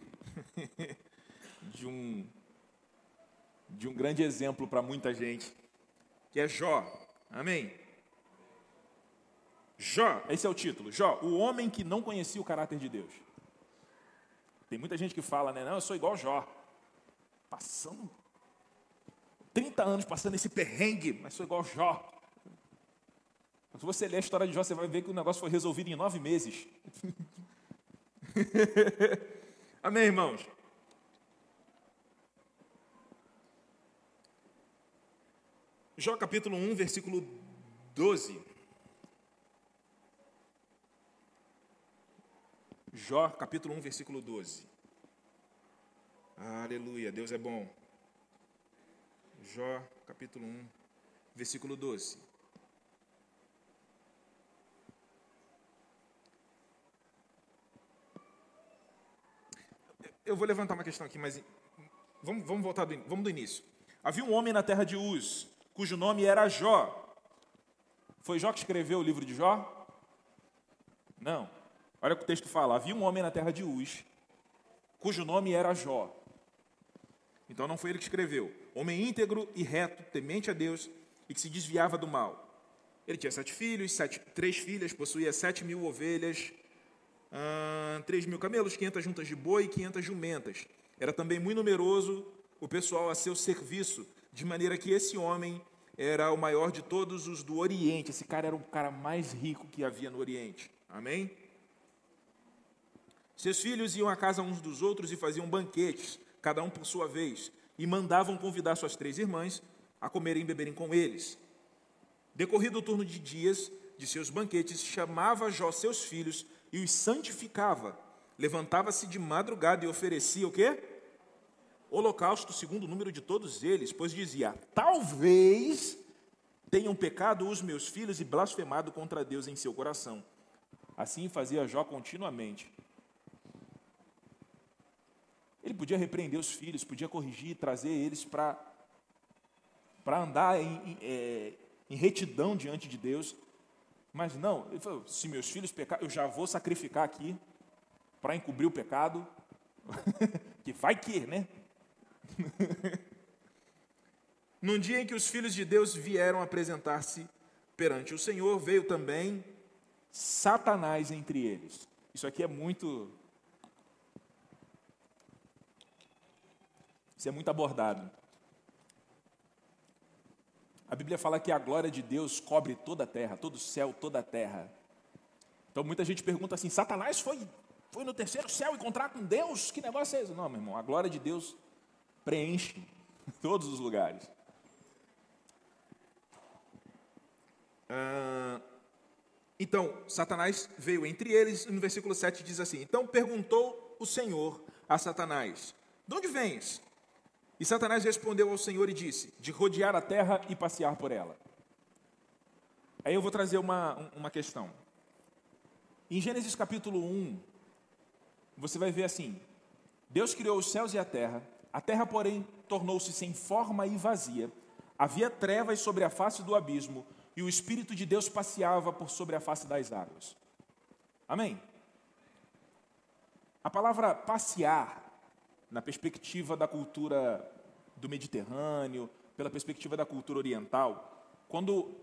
de um de um grande exemplo para muita gente, que é Jó. Amém? Jó, esse é o título. Jó, o homem que não conhecia o caráter de Deus. Tem muita gente que fala, né? Não, eu sou igual Jó. Passando 30 anos passando esse perrengue, mas sou igual Jó. Se você ler a história de Jó, você vai ver que o negócio foi resolvido em nove meses. Amém, irmãos? Jó capítulo 1, versículo 12. Jó capítulo 1, versículo 12. Aleluia, Deus é bom. Jó capítulo 1, versículo 12. Eu vou levantar uma questão aqui, mas vamos, vamos voltar do, vamos do início. Havia um homem na terra de Uz, cujo nome era Jó. Foi Jó que escreveu o livro de Jó? Não. Olha o que o texto fala: havia um homem na terra de Uz, cujo nome era Jó. Então não foi ele que escreveu. Homem íntegro e reto, temente a Deus e que se desviava do mal. Ele tinha sete filhos, sete, três filhas, possuía sete mil ovelhas, hum, três mil camelos, quinhentas juntas de boi e quinhentas jumentas. Era também muito numeroso o pessoal a seu serviço, de maneira que esse homem era o maior de todos os do Oriente. Esse cara era o cara mais rico que havia no Oriente. Amém? Seus filhos iam à casa uns dos outros e faziam banquetes, cada um por sua vez, e mandavam convidar suas três irmãs a comerem e beberem com eles. Decorrido o turno de dias, de seus banquetes, chamava Jó seus filhos e os santificava. Levantava-se de madrugada e oferecia o quê? Holocausto segundo o número de todos eles, pois dizia: Talvez tenham pecado os meus filhos e blasfemado contra Deus em seu coração. Assim fazia Jó continuamente. Ele podia repreender os filhos, podia corrigir, trazer eles para andar em, em, é, em retidão diante de Deus, mas não, ele falou: se meus filhos pecarem, eu já vou sacrificar aqui para encobrir o pecado, que vai que, né? Num dia em que os filhos de Deus vieram apresentar-se perante o Senhor, veio também Satanás entre eles. Isso aqui é muito. Isso é muito abordado. A Bíblia fala que a glória de Deus cobre toda a terra, todo o céu, toda a terra. Então muita gente pergunta assim: Satanás foi, foi no terceiro céu encontrar com Deus? Que negócio é esse? Não, meu irmão, a glória de Deus preenche todos os lugares. Ah, então, Satanás veio entre eles, no versículo 7 diz assim: Então perguntou o Senhor a Satanás: De onde vens? E Satanás respondeu ao Senhor e disse: De rodear a terra e passear por ela. Aí eu vou trazer uma, uma questão. Em Gênesis capítulo 1, você vai ver assim: Deus criou os céus e a terra, a terra, porém, tornou-se sem forma e vazia. Havia trevas sobre a face do abismo, e o Espírito de Deus passeava por sobre a face das águas. Amém? A palavra passear na perspectiva da cultura do Mediterrâneo, pela perspectiva da cultura oriental, quando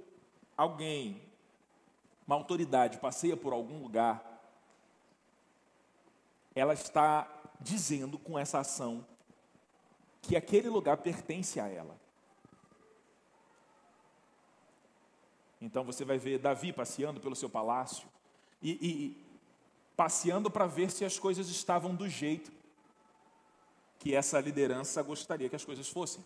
alguém, uma autoridade, passeia por algum lugar, ela está dizendo com essa ação que aquele lugar pertence a ela. Então você vai ver Davi passeando pelo seu palácio e, e passeando para ver se as coisas estavam do jeito que essa liderança gostaria que as coisas fossem.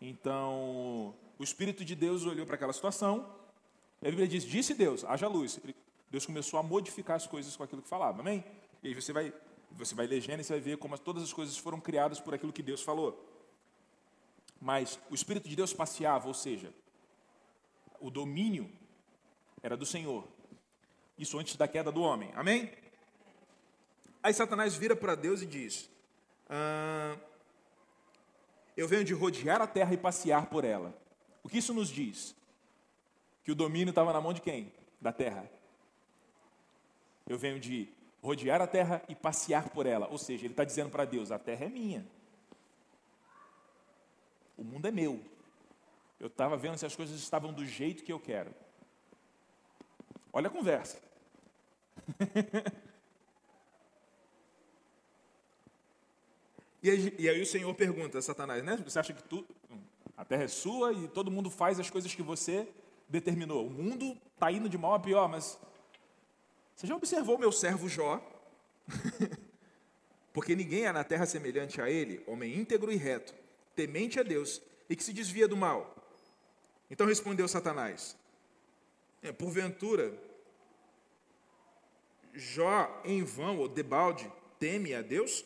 Então, o Espírito de Deus olhou para aquela situação, a Bíblia diz: Disse Deus, haja luz. Deus começou a modificar as coisas com aquilo que falava, amém? E aí você vai, você vai ler Gênesis e vai ver como todas as coisas foram criadas por aquilo que Deus falou. Mas o Espírito de Deus passeava, ou seja, o domínio era do Senhor. Isso antes da queda do homem, amém? Aí Satanás vira para Deus e diz: ah, eu venho de rodear a terra e passear por ela. O que isso nos diz? Que o domínio estava na mão de quem? Da terra. Eu venho de rodear a terra e passear por ela. Ou seja, ele está dizendo para Deus: a terra é minha. O mundo é meu. Eu estava vendo se as coisas estavam do jeito que eu quero. Olha a conversa. E aí, o Senhor pergunta a Satanás, né? Você acha que tu, a terra é sua e todo mundo faz as coisas que você determinou? O mundo está indo de mal a pior, mas você já observou meu servo Jó? Porque ninguém há na terra semelhante a ele, homem íntegro e reto, temente a Deus e que se desvia do mal. Então respondeu Satanás: é, Porventura, Jó em vão ou debalde teme a Deus?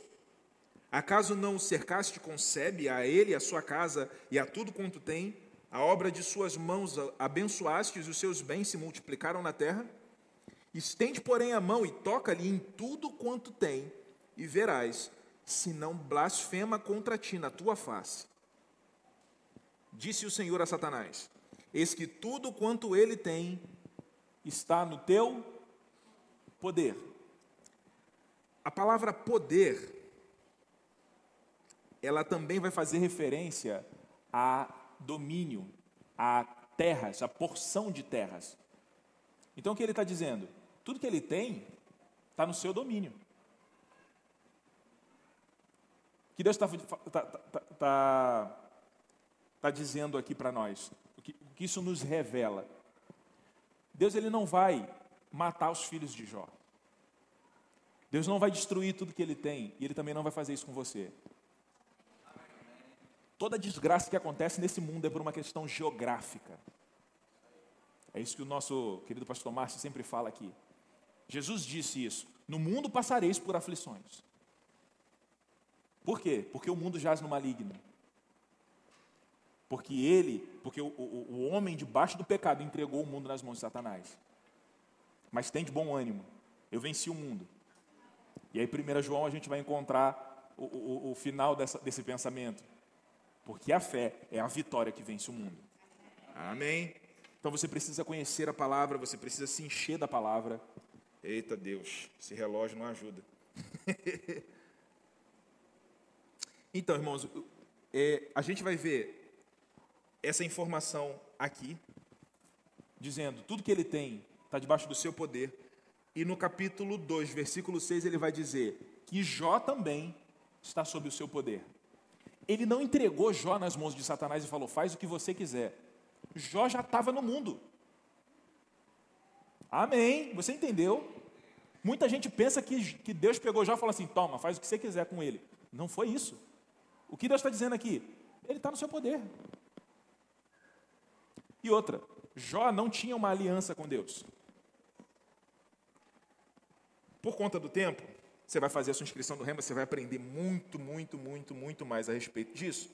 Acaso não o cercaste com sebe a ele, a sua casa e a tudo quanto tem? A obra de suas mãos abençoaste e os seus bens se multiplicaram na terra? Estende, porém, a mão e toca-lhe em tudo quanto tem, e verás se não blasfema contra ti na tua face. Disse o Senhor a Satanás: Eis que tudo quanto ele tem está no teu poder. A palavra poder ela também vai fazer referência a domínio, a terras, a porção de terras. Então o que ele está dizendo? Tudo que ele tem está no seu domínio. O que Deus está tá, tá, tá, tá, dizendo aqui para nós? O que, o que isso nos revela? Deus ele não vai matar os filhos de Jó. Deus não vai destruir tudo que ele tem e ele também não vai fazer isso com você. Toda desgraça que acontece nesse mundo é por uma questão geográfica. É isso que o nosso querido pastor Márcio sempre fala aqui. Jesus disse isso: No mundo passareis por aflições. Por quê? Porque o mundo jaz no maligno. Porque ele, porque o, o, o homem debaixo do pecado entregou o mundo nas mãos de Satanás. Mas tem de bom ânimo. Eu venci o mundo. E aí, 1 João, a gente vai encontrar o, o, final dessa, desse pensamento. Porque a fé é a vitória que vence o mundo. Amém? Então você precisa conhecer a palavra, você precisa se encher da palavra. Eita Deus, esse relógio não ajuda. então, irmãos, é, a gente vai ver essa informação aqui, dizendo tudo que ele tem está debaixo do seu poder. E no capítulo 2, versículo 6, ele vai dizer que Jó também está sob o seu poder. Ele não entregou Jó nas mãos de Satanás e falou: faz o que você quiser. Jó já estava no mundo. Amém. Você entendeu? Muita gente pensa que, que Deus pegou Jó e falou assim: toma, faz o que você quiser com ele. Não foi isso. O que Deus está dizendo aqui? Ele está no seu poder. E outra, Jó não tinha uma aliança com Deus. Por conta do tempo, você vai fazer a sua inscrição no Rema, você vai aprender muito, muito, muito, muito mais a respeito disso.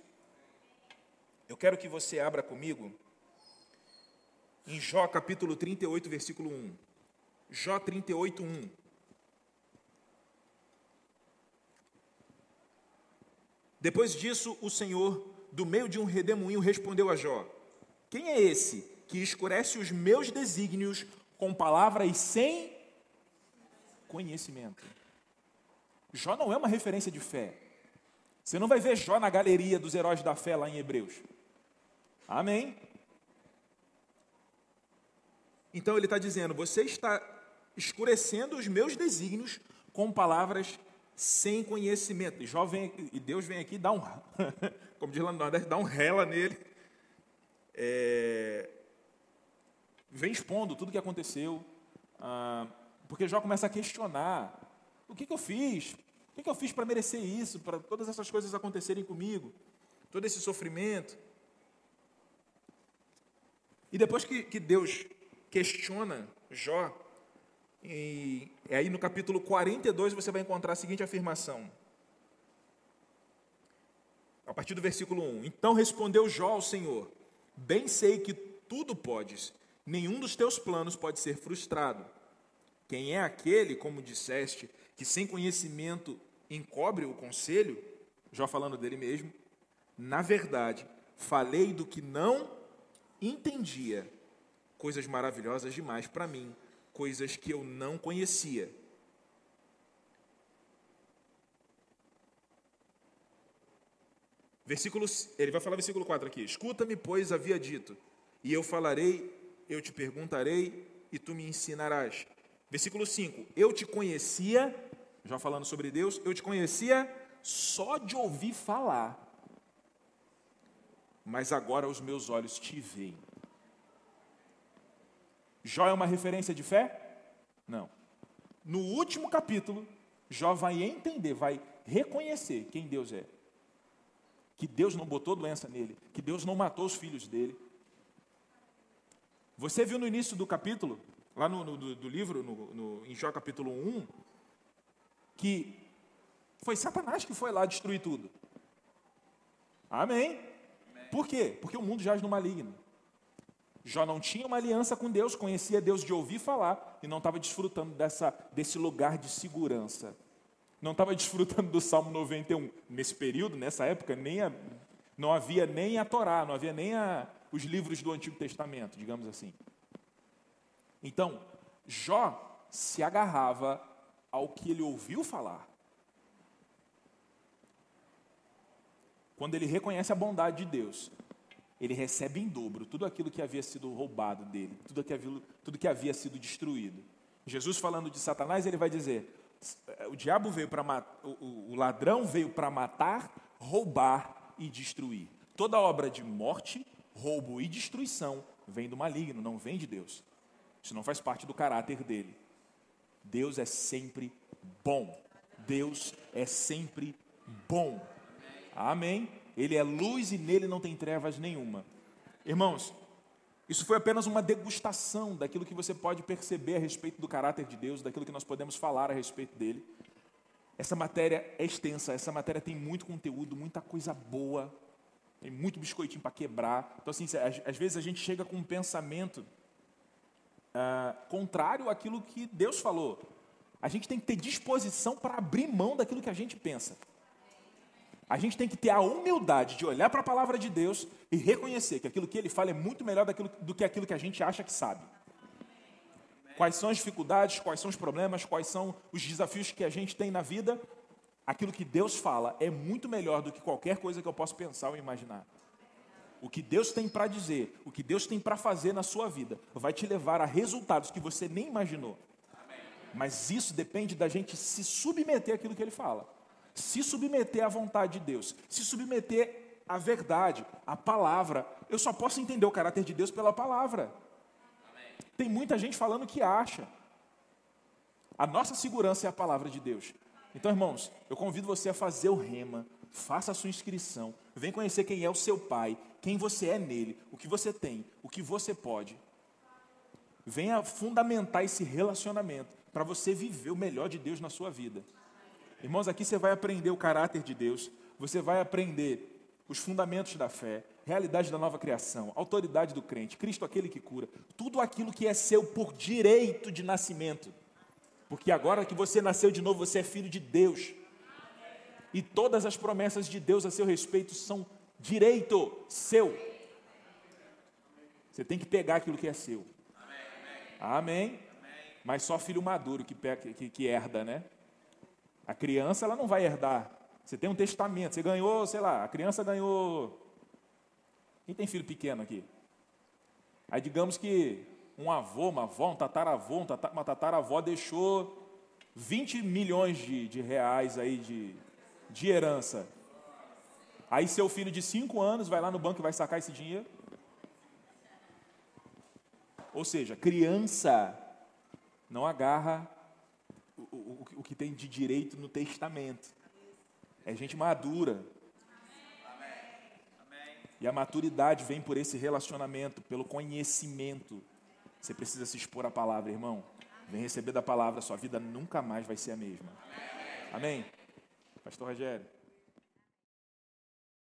Eu quero que você abra comigo em Jó capítulo 38, versículo 1. Jó 38, 1. Depois disso, o Senhor, do meio de um redemoinho, respondeu a Jó: Quem é esse que escurece os meus desígnios com palavras sem conhecimento? Jó não é uma referência de fé. Você não vai ver Jó na galeria dos heróis da fé lá em Hebreus. Amém? Então ele está dizendo: você está escurecendo os meus desígnios com palavras sem conhecimento. E, Jó vem, e Deus vem aqui e dá um, como diz Nordeste, dá um rela nele. É, vem expondo tudo o que aconteceu. Ah, porque Jó começa a questionar o que, que eu fiz? O que, que eu fiz para merecer isso, para todas essas coisas acontecerem comigo? Todo esse sofrimento. E depois que, que Deus questiona Jó, e aí no capítulo 42 você vai encontrar a seguinte afirmação. A partir do versículo 1. Então respondeu Jó ao Senhor: Bem sei que tudo podes, nenhum dos teus planos pode ser frustrado. Quem é aquele, como disseste, que sem conhecimento encobre o conselho, já falando dele mesmo, na verdade, falei do que não entendia, coisas maravilhosas demais para mim, coisas que eu não conhecia. Versículo, ele vai falar versículo 4 aqui. Escuta-me, pois havia dito, e eu falarei, eu te perguntarei, e tu me ensinarás. Versículo 5: Eu te conhecia já falando sobre Deus, eu te conhecia só de ouvir falar, mas agora os meus olhos te veem. Jó é uma referência de fé? Não. No último capítulo, Jó vai entender, vai reconhecer quem Deus é. Que Deus não botou doença nele, que Deus não matou os filhos dele. Você viu no início do capítulo, lá no, no do, livro, no, no, em Jó capítulo 1, que foi Satanás que foi lá destruir tudo. Amém? Por quê? Porque o mundo jaz no maligno. Jó não tinha uma aliança com Deus, conhecia Deus de ouvir falar e não estava desfrutando dessa, desse lugar de segurança. Não estava desfrutando do Salmo 91. Nesse período, nessa época, nem a, não havia nem a Torá, não havia nem a, os livros do Antigo Testamento, digamos assim. Então, Jó se agarrava ao que ele ouviu falar. Quando ele reconhece a bondade de Deus, ele recebe em dobro tudo aquilo que havia sido roubado dele, tudo que havia, tudo que havia sido destruído. Jesus falando de Satanás, ele vai dizer: o diabo veio para o ladrão veio para matar, roubar e destruir. Toda obra de morte, roubo e destruição vem do maligno, não vem de Deus. Isso não faz parte do caráter dele. Deus é sempre bom. Deus é sempre bom. Amém? Ele é luz e nele não tem trevas nenhuma. Irmãos, Isso foi apenas uma degustação daquilo que você pode perceber a respeito do caráter de Deus, daquilo que nós podemos falar a respeito dele. Essa matéria é extensa, essa matéria tem muito conteúdo, muita coisa boa, tem muito biscoitinho para quebrar. Então, assim, às, vezes a gente chega com um pensamento ah, contrário àquilo que Deus falou. A gente tem que ter disposição para abrir mão daquilo que a gente pensa. A gente tem que ter a humildade de olhar para a palavra de Deus e reconhecer que aquilo que ele fala é muito melhor daquilo, do que aquilo que a gente acha que sabe. Quais são as dificuldades, quais são os problemas, quais são os desafios que a gente tem na vida. Aquilo que Deus fala é muito melhor do que qualquer coisa que eu possa pensar ou imaginar. O que Deus tem para dizer, o que Deus tem para fazer na sua vida, vai te levar a resultados que você nem imaginou. Mas isso depende da gente se submeter àquilo que Ele fala se submeter à vontade de Deus, se submeter à verdade, à palavra. Eu só posso entender o caráter de Deus pela palavra. Tem muita gente falando que acha. A nossa segurança é a palavra de Deus. Então, irmãos, eu convido você a fazer o rema, faça a sua inscrição, vem conhecer quem é o seu pai, quem você é nele, o que você tem, o que você pode. Venha fundamentar esse relacionamento para você viver o melhor de Deus na sua vida. Irmãos, aqui você vai aprender o caráter de Deus, você vai aprender os fundamentos da fé, realidade da nova criação, autoridade do crente, Cristo aquele que cura, tudo aquilo que é seu por direito de nascimento. Porque agora que você nasceu de novo, você é filho de Deus. E todas as promessas de Deus a seu respeito são direito seu. Você tem que pegar aquilo que é seu. Amém. Mas só filho maduro que, que, que herda, né? A criança ela não vai herdar. Você tem um testamento, você ganhou, sei lá, a criança ganhou. Quem tem filho pequeno aqui? Aí digamos que um avô, uma avó, um tataravô, uma tataravó deixou 20 milhões de, de reais aí de, de herança. Aí seu filho de 5 anos vai lá no banco e vai sacar esse dinheiro. Ou seja, criança não agarra o, o, o que tem de direito no testamento. É gente madura. E a maturidade vem por esse relacionamento, pelo conhecimento. Você precisa se expor à palavra, irmão. Vem receber da palavra, sua vida nunca mais vai ser a mesma. Amém? Pastor Rogério.